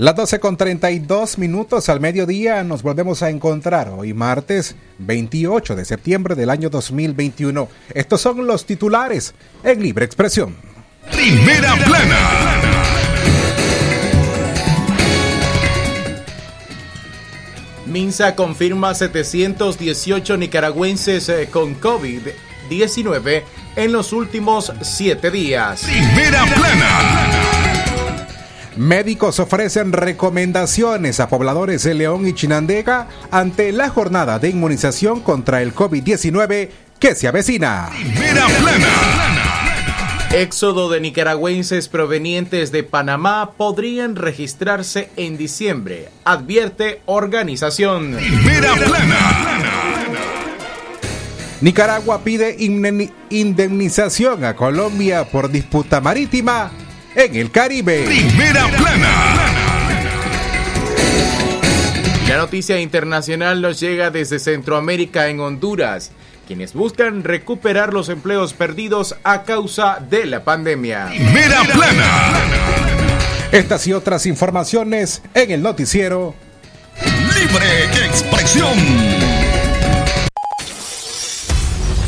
Las 12 con 32 minutos al mediodía nos volvemos a encontrar hoy martes 28 de septiembre del año 2021. Estos son los titulares en Libre Expresión. Primera plana. Minsa confirma 718 nicaragüenses eh, con COVID-19 en los últimos siete días. Primera plana. Médicos ofrecen recomendaciones a pobladores de León y Chinandega ante la jornada de inmunización contra el COVID-19 que se avecina. Primera plana. Éxodo de nicaragüenses provenientes de Panamá podrían registrarse en diciembre, advierte organización. Primera plana. Nicaragua pide indemnización a Colombia por disputa marítima en el Caribe. Primera plana. La noticia internacional nos llega desde Centroamérica en Honduras, quienes buscan recuperar los empleos perdidos a causa de la pandemia. Primera plana. Estas y otras informaciones en el noticiero Libre Expresión.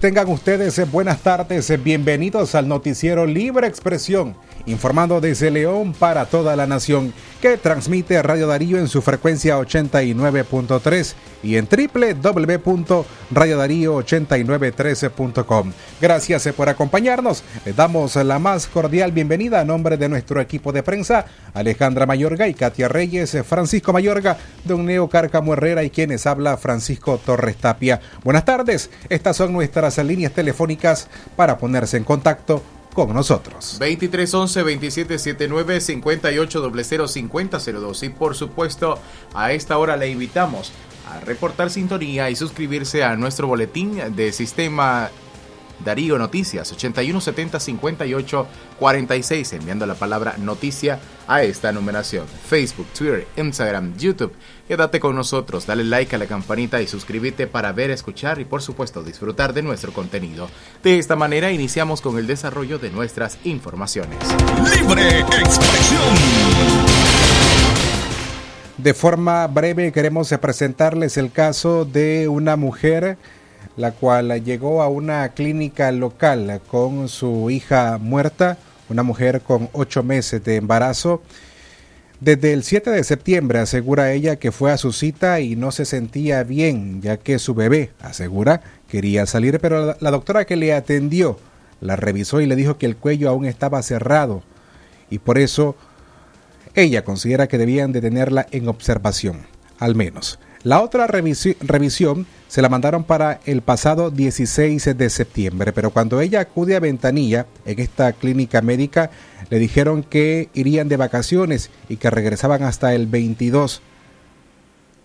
Tengan ustedes eh, buenas tardes, eh, bienvenidos al noticiero Libre Expresión, informando desde León para toda la nación, que transmite Radio Darío en su frecuencia 89.3 y en www.radiodarío8913.com. Gracias eh, por acompañarnos, les damos la más cordial bienvenida a nombre de nuestro equipo de prensa, Alejandra Mayorga y Katia Reyes, Francisco Mayorga, Don Neo Cárcamo Herrera y quienes habla Francisco Torres Tapia. Buenas tardes, estas son nuestras líneas telefónicas para ponerse en contacto con nosotros. 2311 2779 5800 y por supuesto a esta hora le invitamos a reportar sintonía y suscribirse a nuestro boletín de sistema Darío Noticias 8170 58 46 enviando la palabra noticia a esta numeración. Facebook, Twitter, Instagram, YouTube. Quédate con nosotros dale like a la campanita y suscríbete para ver, escuchar y por supuesto disfrutar de nuestro contenido. De esta manera iniciamos con el desarrollo de nuestras informaciones. Libre expresión. De forma breve queremos presentarles el caso de una mujer la cual llegó a una clínica local con su hija muerta, una mujer con ocho meses de embarazo. Desde el 7 de septiembre asegura ella que fue a su cita y no se sentía bien, ya que su bebé, asegura, quería salir, pero la, doctora que le atendió la revisó y le dijo que el cuello aún estaba cerrado y por eso ella considera que debían de tenerla en observación, al menos. La otra revisi revisión se la mandaron para el pasado 16 de septiembre, pero cuando ella acude a Ventanilla, en esta clínica médica, le dijeron que irían de vacaciones y que regresaban hasta el 22.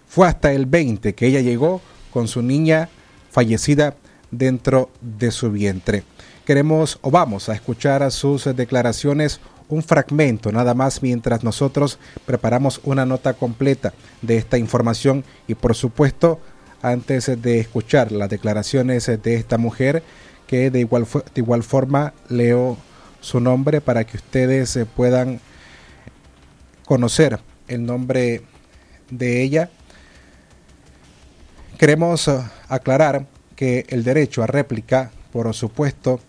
Fue hasta el 20 que ella llegó con su niña fallecida dentro de su vientre. Queremos o vamos a escuchar a sus declaraciones un fragmento nada más mientras nosotros preparamos una nota completa de esta información y por supuesto antes de escuchar las declaraciones de esta mujer que de igual, de igual forma leo su nombre para que ustedes puedan conocer el nombre de ella. Queremos aclarar que el derecho a réplica, por supuesto,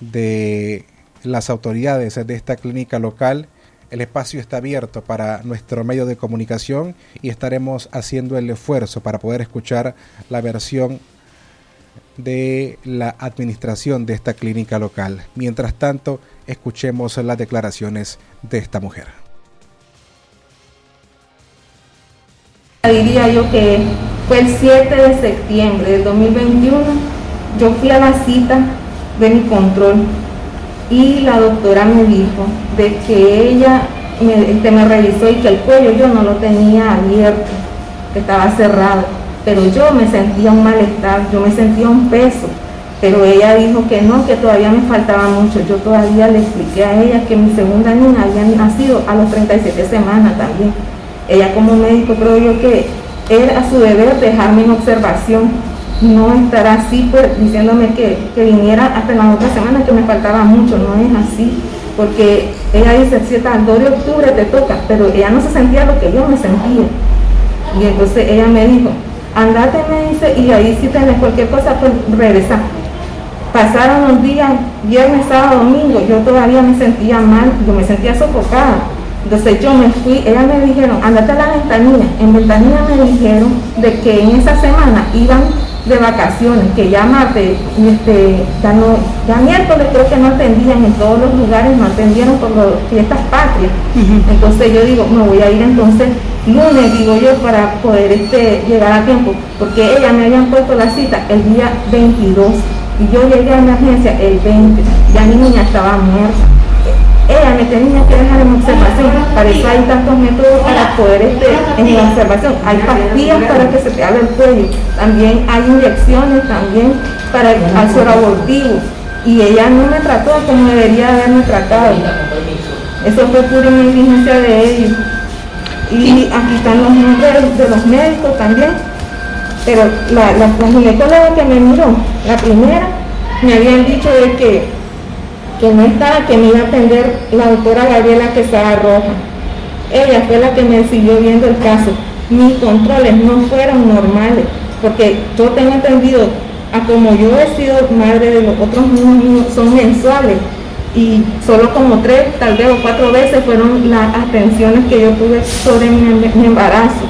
de las autoridades de esta clínica local. El espacio está abierto para nuestro medio de comunicación y estaremos haciendo el esfuerzo para poder escuchar la versión de la administración de esta clínica local. Mientras tanto, escuchemos las declaraciones de esta mujer. Diría yo que fue el 7 de septiembre del 2021. Yo fui a la cita de mi control y la doctora me dijo de que ella me, este, me revisó y que el cuello yo no lo tenía abierto, que estaba cerrado, pero yo me sentía un malestar, yo me sentía un peso, pero ella dijo que no, que todavía me faltaba mucho. Yo todavía le expliqué a ella que mi segunda niña había nacido a las 37 semanas también. Ella como médico creo yo que era su deber dejarme en observación, no estar así pues diciéndome que, que viniera hasta la otra semana que me faltaba mucho, no es así porque ella dice, si el 2 de octubre te toca, pero ella no se sentía lo que yo me sentía. Y entonces ella me dijo, andate, me dice, y ahí si tenés cualquier cosa, pues regresa. Pasaron los días, viernes, sábado, domingo, yo todavía me sentía mal, yo me sentía sofocada. Entonces yo me fui, ella me dijeron, andate a la ventanilla. En ventanilla me dijeron de que en esa semana iban de vacaciones, que ya martes, este, ya, no, ya miércoles creo que no atendían en todos los lugares, no atendieron por las fiestas patrias. Entonces yo digo, me voy a ir entonces lunes, digo yo, para poder este, llegar a tiempo, porque ella me habían puesto la cita el día 22 y yo llegué a emergencia el 20, ya mi niña estaba muerta ella me tenía que dejar en. Para eso hay tantos métodos para poder estar en la observación. Hay pastillas para que se te abra el cuello. También hay inyecciones también para el suero abortivo. Y ella no me trató como debería haberme tratado. Eso fue pura negligencia de ellos. Y aquí están los nombres de los médicos también. Pero la, la, la ginecóloga que me miró, la primera, me habían dicho de que que no estaba, que me iba a atender la doctora Gabriela Quesada Roja. Ella fue la que me siguió viendo el caso. Mis controles no fueron normales, porque yo tengo entendido, a como yo he sido madre de los otros niños, son mensuales. Y solo como tres, tal vez o cuatro veces fueron las atenciones que yo tuve sobre mi, mi embarazo.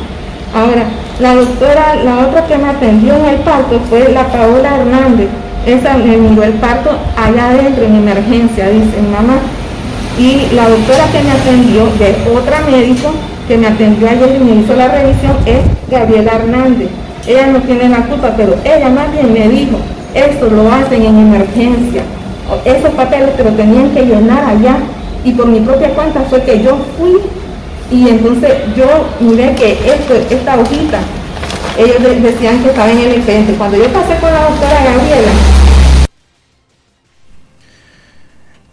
Ahora, la doctora, la otra que me atendió en el parto fue la Paola Hernández, esa me miró el parto allá adentro en emergencia, dice mamá. Y la doctora que me atendió, de otra médico que me atendió ayer y me hizo la revisión, es Gabriela Hernández. Ella no tiene la culpa, pero ella más bien me dijo, esto lo hacen en emergencia. Esos papeles que lo tenían que llenar allá. Y por mi propia cuenta fue que yo fui y entonces yo miré que esto, esta hojita ellos decían que estaba en el expediente. Cuando yo pasé con la doctora Gabriela,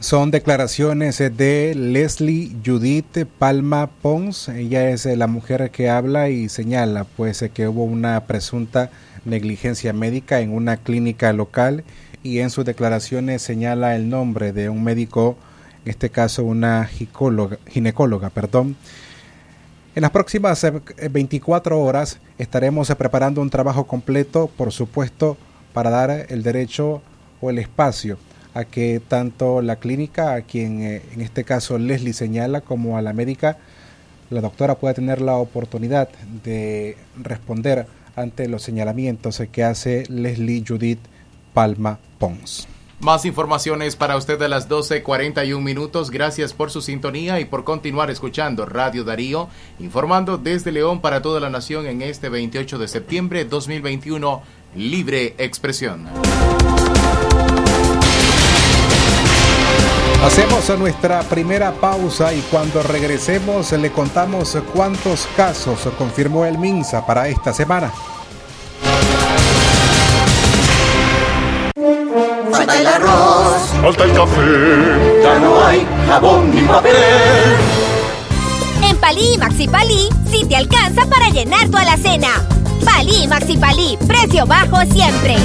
Son declaraciones de Leslie Judith Palma Pons. Ella es la mujer que habla y señala pues que hubo una presunta negligencia médica en una clínica local y en sus declaraciones señala el nombre de un médico, en este caso una ginecóloga, perdón, en las próximas 24 eh, horas estaremos preparando un trabajo completo, por supuesto, para dar el derecho o el espacio a que tanto la clínica, a quien eh, en este caso Leslie señala, como a la médica, la doctora pueda tener la oportunidad de responder ante los señalamientos que hace Leslie Judith Palma Pons. Más informaciones para usted a las 12.41 minutos. Gracias por su sintonía y por continuar escuchando Radio Darío, informando desde León para toda la nación en este 28 de septiembre 2021. Libre expresión. Hacemos nuestra primera pausa y cuando regresemos le contamos cuántos casos confirmó el MINSA para esta semana. Falta el arroz. Falta el café. Ya no hay jabón ni papel. En Palí y Maxi Palí, sí te alcanza para llenar tu alacena. Palí y Maxi Palí, precio bajo siempre.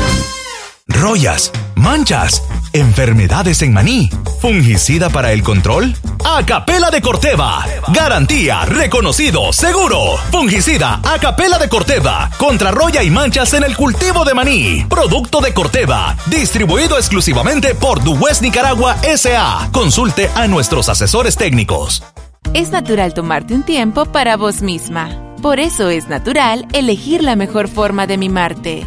Rollas, manchas, enfermedades en maní, fungicida para el control. Acapela de Corteva. Garantía, reconocido, seguro. Fungicida Acapela de Corteva. Contra roya y manchas en el cultivo de maní. Producto de Corteva. Distribuido exclusivamente por Duwest Nicaragua S.A. Consulte a nuestros asesores técnicos. Es natural tomarte un tiempo para vos misma. Por eso es natural elegir la mejor forma de mimarte.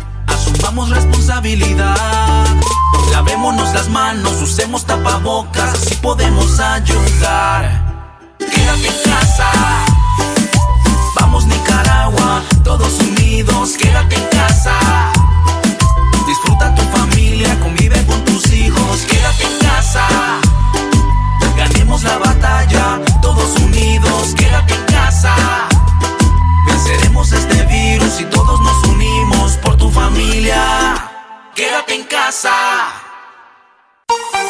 asumamos responsabilidad. Lavémonos las manos, usemos tapabocas, así podemos ayudar. Quédate en casa. Vamos Nicaragua, todos unidos, quédate en casa. Disfruta tu familia, convive con tus hijos, quédate en casa. Ganemos la batalla, todos unidos, quédate en casa. Venceremos este virus y todos nos por tu familia. Quédate en casa.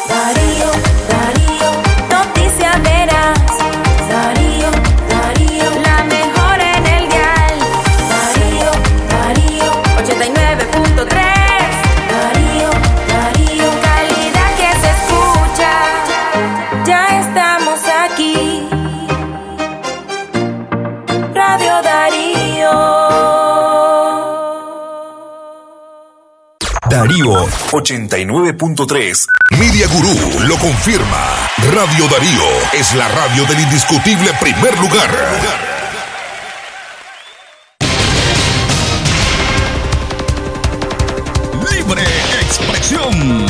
Darío, Darío, 89.3. Media Gurú lo confirma. Radio Darío es la radio del indiscutible primer lugar. Libre expresión.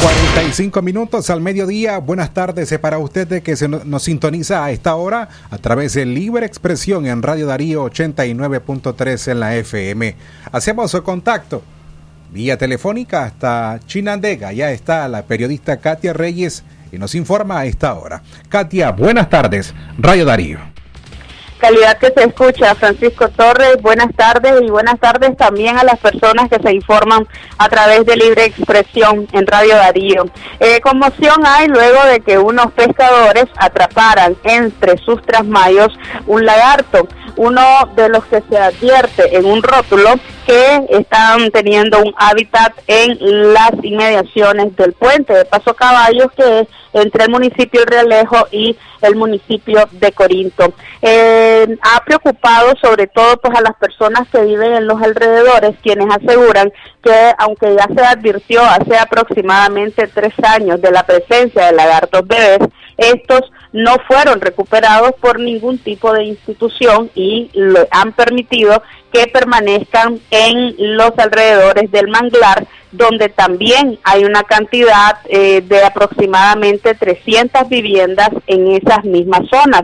45 minutos al mediodía. Buenas tardes eh, para usted de que se no- nos sintoniza a esta hora a través de Libre Expresión en Radio Darío 89.3 en la FM. Hacemos su contacto vía telefónica hasta Chinandega. Ya está la periodista Katia Reyes y nos informa a esta hora. Katia, buenas tardes. Radio Darío. calidad que se escucha. Francisco Torres, buenas tardes y buenas tardes también a las personas que se informan a través de Libre Expresión en Radio Darío. Eh, conmoción hay luego de que unos pescadores atraparan entre sus trasmayos un lagarto, uno de los que se advierte en un rótulo que están teniendo un hábitat en las inmediaciones del puente de Paso Caballos, que es entre el municipio de Realejo y el municipio de Corinto. Eh, ha preocupado sobre todo pues a las personas que viven en los alrededores, quienes aseguran que aunque ya se advirtió hace aproximadamente tres años de la presencia de lagartos bebés, estos no fueron recuperados por ningún tipo de institución y han permitido que permanezcan en los alrededores del manglar, donde también hay una cantidad eh, de aproximadamente 300 viviendas en esas mismas zonas.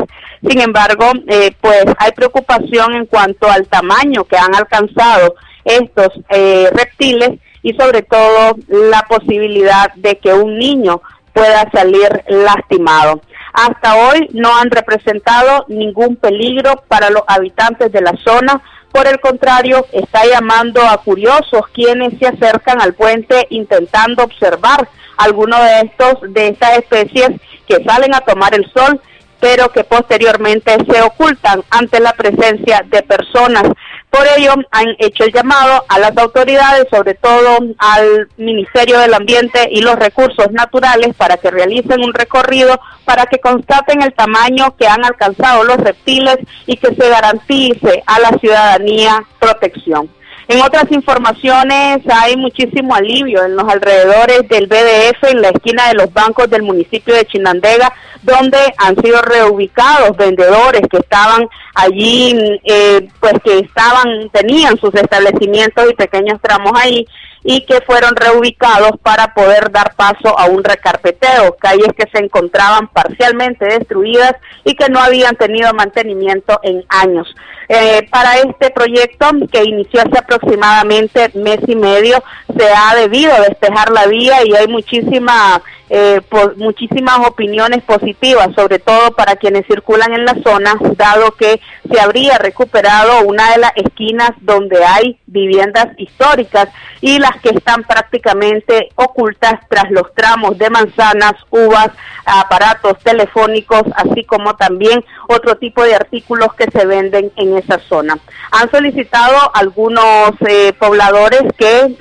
Sin embargo, eh, pues hay preocupación en cuanto al tamaño que han alcanzado estos eh, reptiles y sobre todo la posibilidad de que un niño pueda salir lastimado. Hasta hoy no han representado ningún peligro para los habitantes de la zona. Por el contrario, está llamando a curiosos quienes se acercan al puente intentando observar alguno de estos de estas especies que salen a tomar el sol, pero que posteriormente se ocultan ante la presencia de personas. Por ello, han hecho el llamado a las autoridades, sobre todo al Ministerio del Ambiente y los Recursos Naturales, para que realicen un recorrido, para que constaten el tamaño que han alcanzado los reptiles y que se garantice a la ciudadanía protección. En otras informaciones hay muchísimo alivio en los alrededores del BDF, en la esquina de los bancos del municipio de Chinandega, donde han sido reubicados vendedores que estaban allí, eh, pues que estaban, tenían sus establecimientos y pequeños tramos ahí y que fueron reubicados para poder dar paso a un recarpeteo, calles que se encontraban parcialmente destruidas y que no habían tenido mantenimiento en años. Eh, para este proyecto, que inició hace aproximadamente mes y medio, se ha debido despejar la vía y hay muchísima eh, muchísimas opiniones positivas, sobre todo para quienes circulan en la zona, dado que se habría recuperado una de las esquinas donde hay viviendas históricas y las que están prácticamente ocultas tras los tramos de manzanas, uvas, aparatos telefónicos, así como también otro tipo de artículos que se venden en esa zona. Han solicitado algunos eh, pobladores que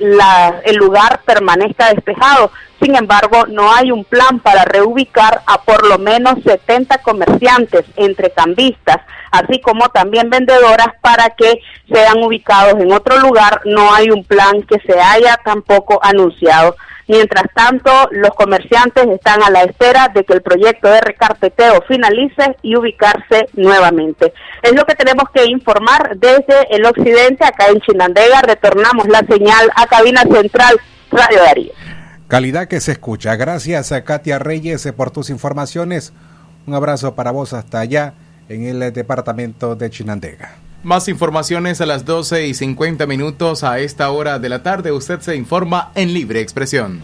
el lugar permanezca despejado, sin embargo, no hay un plan para reubicar a por lo menos 70 comerciantes entre cambistas, así como también vendedoras para que sean ubicados en otro lugar. No hay un plan que se haya tampoco anunciado. Mientras tanto, los comerciantes están a la espera de que el proyecto de recarpeteo finalice y ubicarse nuevamente. Es lo que tenemos que informar desde el occidente, acá en Chinandega. Retornamos la señal a cabina central Radio Darío. Calidad que se escucha. Gracias a Katia Reyes por tus informaciones. Un abrazo para vos hasta allá en el departamento de Chinandega. Más informaciones a las 12 y 50 minutos a esta hora de la tarde. Usted se informa en Libre Expresión.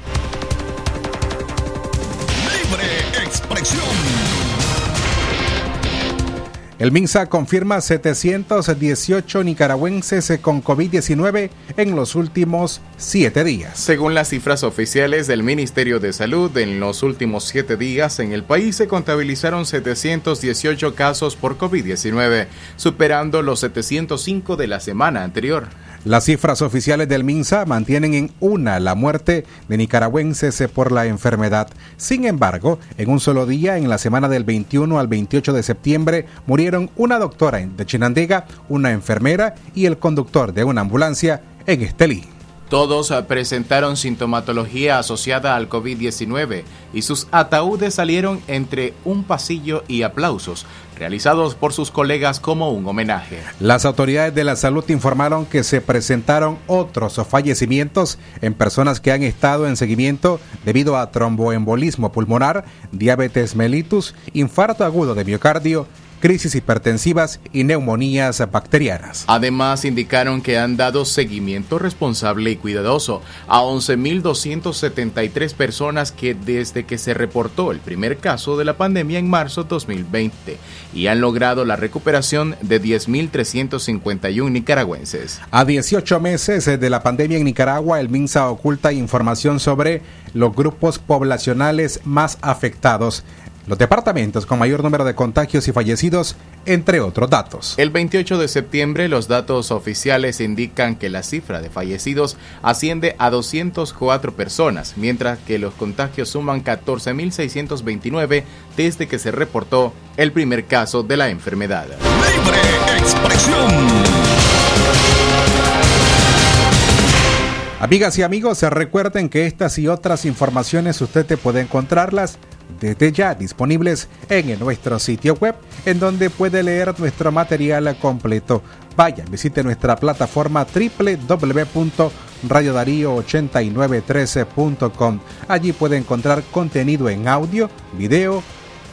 El MINSA confirma 718 nicaragüenses con COVID-19 en los últimos siete días. Según las cifras oficiales del Ministerio de Salud, en los últimos siete días en el país se contabilizaron 718 casos por COVID-19, superando los 705 de la semana anterior. Las cifras oficiales del MINSA mantienen en una la muerte de nicaragüenses por la enfermedad. Sin embargo, en un solo día, en la semana del 21 al 28 de septiembre, murieron una doctora de Chinandega, una enfermera y el conductor de una ambulancia en Estelí. Todos presentaron sintomatología asociada al COVID-19 y sus ataúdes salieron entre un pasillo y aplausos, realizados por sus colegas como un homenaje. Las autoridades de la salud informaron que se presentaron otros fallecimientos en personas que han estado en seguimiento debido a tromboembolismo pulmonar, diabetes mellitus, infarto agudo de miocardio, crisis hipertensivas y neumonías bacterianas. Además, indicaron que han dado seguimiento responsable y cuidadoso a 11.273 personas que desde que se reportó el primer caso de la pandemia en marzo 2020 y han logrado la recuperación de 10.351 nicaragüenses. A 18 meses de la pandemia en Nicaragua, el MINSA oculta información sobre los grupos poblacionales más afectados los departamentos con mayor número de contagios y fallecidos, entre otros datos. El 28 de septiembre los datos oficiales indican que la cifra de fallecidos asciende a 204 personas, mientras que los contagios suman 14.629 desde que se reportó el primer caso de la enfermedad. Libre expresión. Amigas y amigos, recuerden que estas y otras informaciones usted te puede encontrarlas desde ya disponibles en nuestro sitio web, en donde puede leer nuestro material completo. Vaya, visite nuestra plataforma www.radiodarío8913.com. Allí puede encontrar contenido en audio, video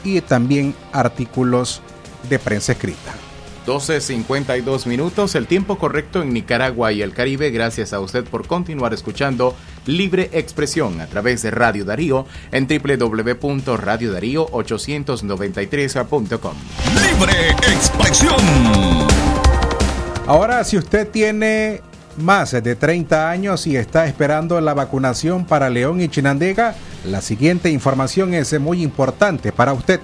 y también artículos de prensa escrita. 12.52 minutos, el tiempo correcto en Nicaragua y el Caribe. Gracias a usted por continuar escuchando Libre Expresión a través de Radio Darío en www.radiodarío893.com. Libre Expresión. Ahora, si usted tiene más de 30 años y está esperando la vacunación para León y Chinandega, la siguiente información es muy importante para usted.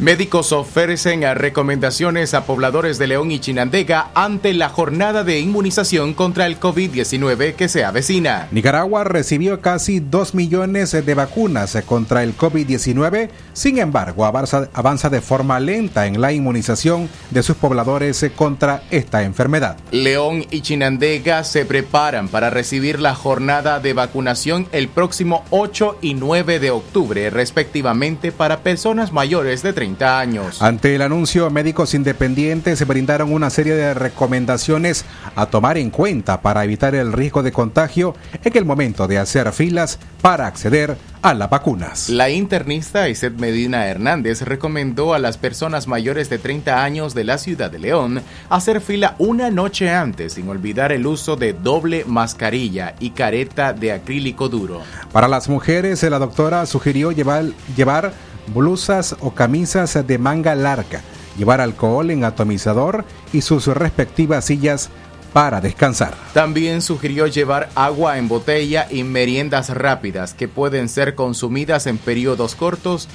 Médicos ofrecen recomendaciones a pobladores de León y Chinandega ante la jornada de inmunización contra el COVID-19 que se avecina. Nicaragua recibió casi 2 millones de vacunas contra el COVID-19, sin embargo avanza, avanza, de forma lenta en la inmunización de sus pobladores contra esta enfermedad. León y Chinandega se preparan para recibir la jornada de vacunación el próximo 8 y 9 de octubre respectivamente para personas mayores de 30 años. Ante el anuncio, médicos independientes brindaron una serie de recomendaciones a tomar en cuenta para evitar el riesgo de contagio en el momento de hacer filas para acceder a las vacunas. La internista Iset Medina Hernández recomendó a las personas mayores de 30 años de la ciudad de León hacer fila una noche antes sin olvidar el uso de doble mascarilla y careta de acrílico duro. Para las mujeres, la doctora sugirió llevar, llevar blusas o camisas de manga larga, llevar alcohol en atomizador y sus respectivas sillas para descansar. También sugirió llevar agua en botella y meriendas rápidas que pueden ser consumidas en periodos cortos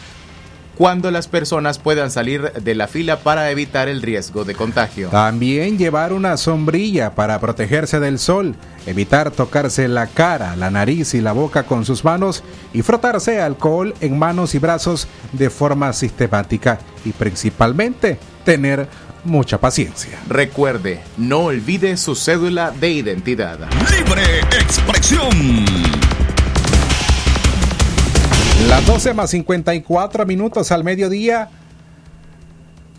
cuando las personas puedan salir de la fila para evitar el riesgo de contagio. También llevar una sombrilla para protegerse del sol, evitar tocarse la cara, la nariz y la boca con sus manos y frotarse alcohol en manos y brazos de forma sistemática y principalmente tener mucha paciencia. Recuerde, no olvide su cédula de identidad. Libre expresión. Las 12 más 54 minutos al mediodía.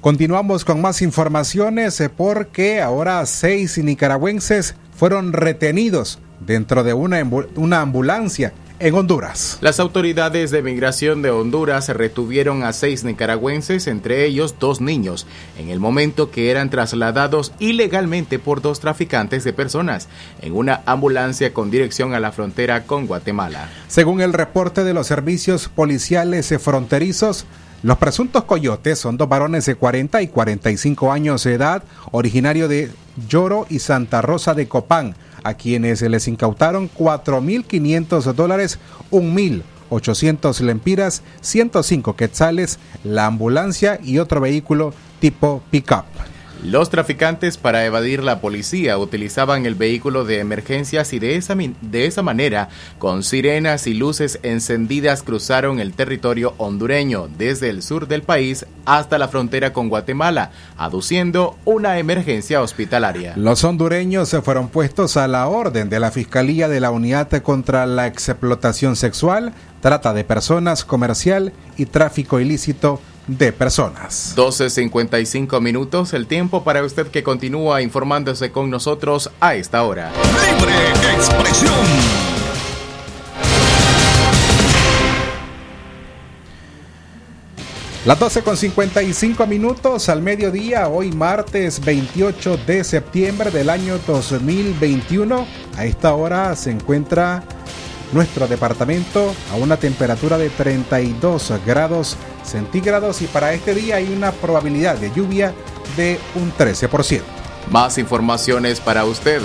Continuamos con más informaciones eh, porque ahora seis nicaragüenses fueron retenidos dentro de una, una ambulancia en Honduras. Las autoridades de migración de Honduras retuvieron a seis nicaragüenses, entre ellos dos niños, en el momento que eran trasladados ilegalmente por dos traficantes de personas en una ambulancia con dirección a la frontera con Guatemala. Según el reporte de los servicios policiales fronterizos, los presuntos coyotes son dos varones de 40 y 45 años de edad, originario de Lloro y Santa Rosa de Copán, a quienes se les incautaron 4.500 dólares, 1.800 lempiras, 105 quetzales, la ambulancia y otro vehículo tipo pick-up. Los traficantes para evadir la policía utilizaban el vehículo de emergencias y de esa, de esa manera, con sirenas y luces encendidas, cruzaron el territorio hondureño desde el sur del país hasta la frontera con Guatemala, aduciendo una emergencia hospitalaria. Los hondureños se fueron puestos a la orden de la Fiscalía de la Unidad contra la Explotación Sexual, Trata de Personas Comercial y Tráfico Ilícito de personas. 12.55 minutos, el tiempo para usted que continúa informándose con nosotros a esta hora. Libre expresión. Las 12 con 55 minutos al mediodía, hoy martes 28 de septiembre del año 2021. A esta hora se encuentra nuestro departamento a una temperatura de 32 grados centígrados y para este día hay una probabilidad de lluvia de un 13%. Más informaciones para usted.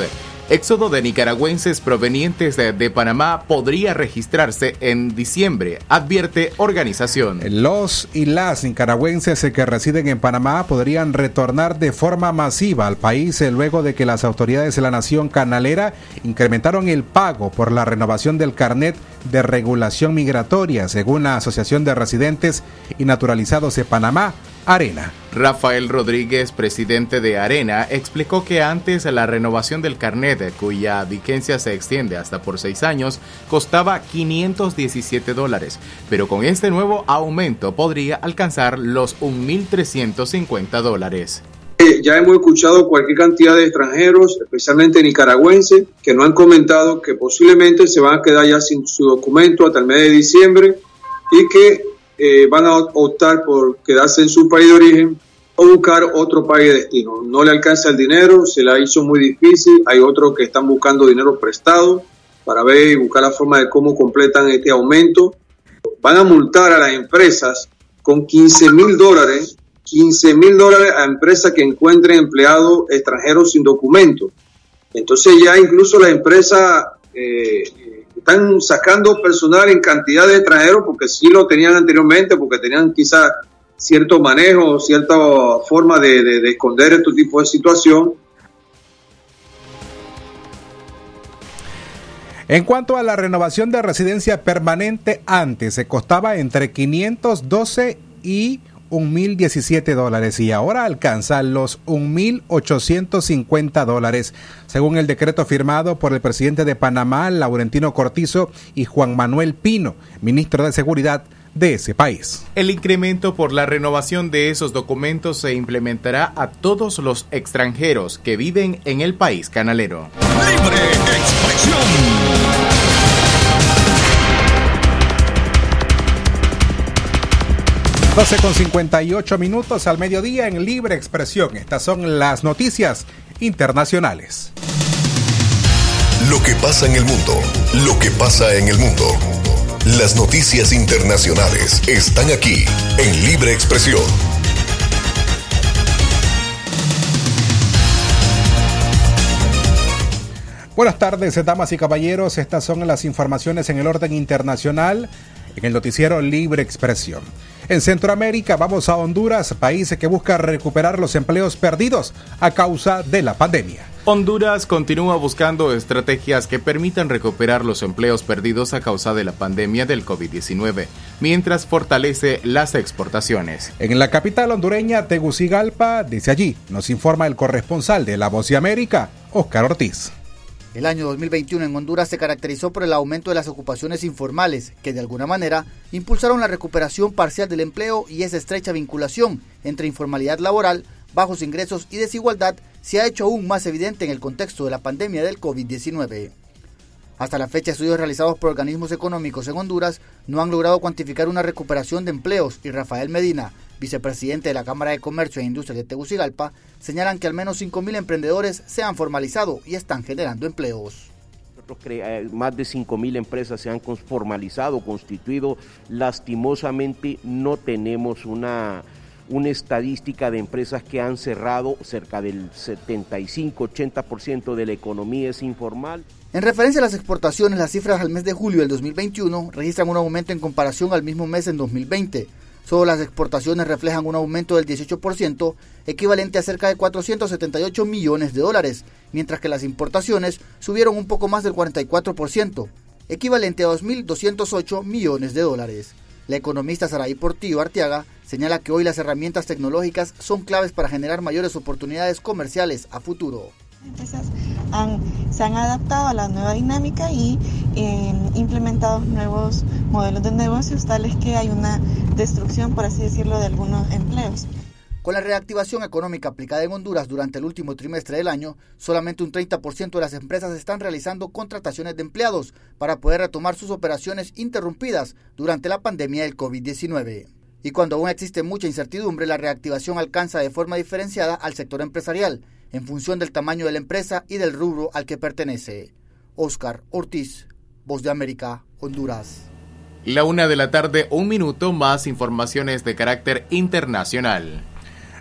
Éxodo de nicaragüenses provenientes de, de, Panamá podría registrarse en diciembre, advierte organización. Los y las nicaragüenses que residen en Panamá podrían retornar de forma masiva al país luego de que las autoridades de la nación canalera incrementaron el pago por la renovación del carnet de regulación migratoria, según la Asociación de Residentes y Naturalizados de Panamá, Arena. Rafael Rodríguez, presidente de Arena, explicó que antes la renovación del carnet, cuya vigencia se extiende hasta por seis años, costaba 517 dólares, pero con este nuevo aumento podría alcanzar los 1.350 dólares. Ya hemos escuchado cualquier cantidad de extranjeros, especialmente nicaragüenses, que no han comentado que posiblemente se van a quedar ya sin su documento hasta el mes de diciembre y que eh, van a optar por quedarse en su país de origen o buscar otro país de destino. No le alcanza el dinero, se la hizo muy difícil. Hay otros que están buscando dinero prestado para ver y buscar la forma de cómo completan este aumento. Van a multar a las empresas con 15 mil dólares, 15 mil dólares a empresas que encuentren empleados extranjeros sin documento. Entonces ya incluso las empresas eh, están sacando personal en cantidad de extranjeros porque sí lo tenían anteriormente, porque tenían quizás cierto manejo, cierta forma de, de, de esconder este tipo de situación. En cuanto a la renovación de residencia permanente, antes se costaba entre 512 y 1.017 dólares y ahora alcanza los 1.850 dólares, según el decreto firmado por el presidente de Panamá, Laurentino Cortizo, y Juan Manuel Pino, ministro de Seguridad de ese país. El incremento por la renovación de esos documentos se implementará a todos los extranjeros que viven en el país canalero. Libre expresión. 12 con 58 minutos al mediodía en Libre Expresión. Estas son las noticias internacionales. Lo que pasa en el mundo, lo que pasa en el mundo. Las noticias internacionales están aquí en Libre Expresión. Buenas tardes, damas y caballeros. Estas son las informaciones en el orden internacional en el noticiero Libre Expresión. En Centroamérica vamos a Honduras, país que busca recuperar los empleos perdidos a causa de la pandemia. Honduras continúa buscando estrategias que permitan recuperar los empleos perdidos a causa de la pandemia del COVID-19, mientras fortalece las exportaciones. En la capital hondureña, Tegucigalpa, desde allí nos informa el corresponsal de La Voz de América, Oscar Ortiz. El año 2021 en Honduras se caracterizó por el aumento de las ocupaciones informales, que de alguna manera impulsaron la recuperación parcial del empleo y esa estrecha vinculación entre informalidad laboral, bajos ingresos y desigualdad se ha hecho aún más evidente en el contexto de la pandemia del COVID-19. Hasta la fecha, estudios realizados por organismos económicos en Honduras no han logrado cuantificar una recuperación de empleos y Rafael Medina, vicepresidente de la Cámara de Comercio e Industria de Tegucigalpa, señalan que al menos 5.000 emprendedores se han formalizado y están generando empleos. Eh, más de 5.000 empresas se han formalizado, constituido. Lastimosamente no tenemos una, una estadística de empresas que han cerrado, cerca del 75-80% de la economía es informal. En referencia a las exportaciones, las cifras al mes de julio del 2021 registran un aumento en comparación al mismo mes en 2020. Solo las exportaciones reflejan un aumento del 18%, equivalente a cerca de 478 millones de dólares, mientras que las importaciones subieron un poco más del 44%, equivalente a 2.208 millones de dólares. La economista Saraí Portillo Arteaga señala que hoy las herramientas tecnológicas son claves para generar mayores oportunidades comerciales a futuro empresas han, se han adaptado a la nueva dinámica y eh, implementado nuevos modelos de negocios, tales que hay una destrucción, por así decirlo, de algunos empleos. Con la reactivación económica aplicada en Honduras durante el último trimestre del año, solamente un 30% de las empresas están realizando contrataciones de empleados para poder retomar sus operaciones interrumpidas durante la pandemia del COVID-19. Y cuando aún existe mucha incertidumbre, la reactivación alcanza de forma diferenciada al sector empresarial, en función del tamaño de la empresa y del rubro al que pertenece. Oscar Ortiz, Voz de América, Honduras. La una de la tarde, un minuto más informaciones de carácter internacional.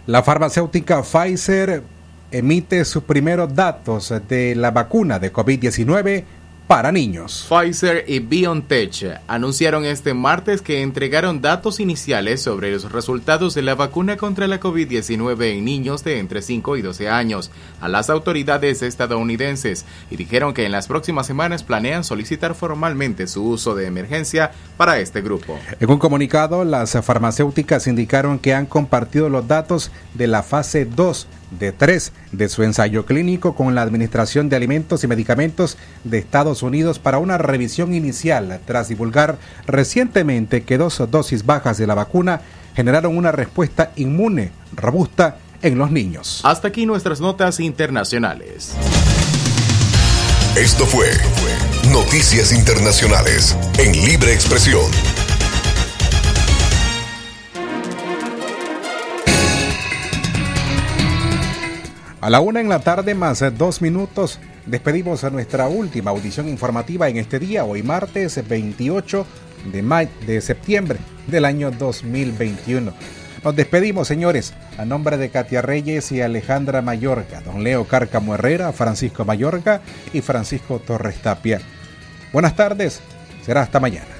La farmacéutica Pfizer emite sus primeros datos de la vacuna de COVID-19 para niños. Pfizer y BioNTech anunciaron este martes que entregaron datos iniciales sobre los resultados de la vacuna contra la COVID-19 en niños de entre 5 y 12 años a las autoridades estadounidenses y dijeron que en las próximas semanas planean solicitar formalmente su uso de emergencia para este grupo. En un comunicado, las farmacéuticas indicaron que han compartido los datos de la fase 2 de 3 de su ensayo clínico con la Administración de Alimentos y Medicamentos de Estados Unidos para una revisión inicial tras divulgar recientemente que dos dosis bajas de la vacuna generaron una respuesta inmune robusta en los niños. Hasta aquí nuestras notas internacionales. Esto fue Noticias Internacionales en Libre Expresión. A la una en la tarde más dos minutos despedimos a nuestra última audición informativa en este día, hoy martes 28 de, de septiembre del año 2021. Nos despedimos, señores, a nombre de Katia Reyes y Alejandra Mayorga, don Leo Cárcamo Herrera, Francisco Mayorga y Francisco Torres Tapia. Buenas tardes, será hasta mañana.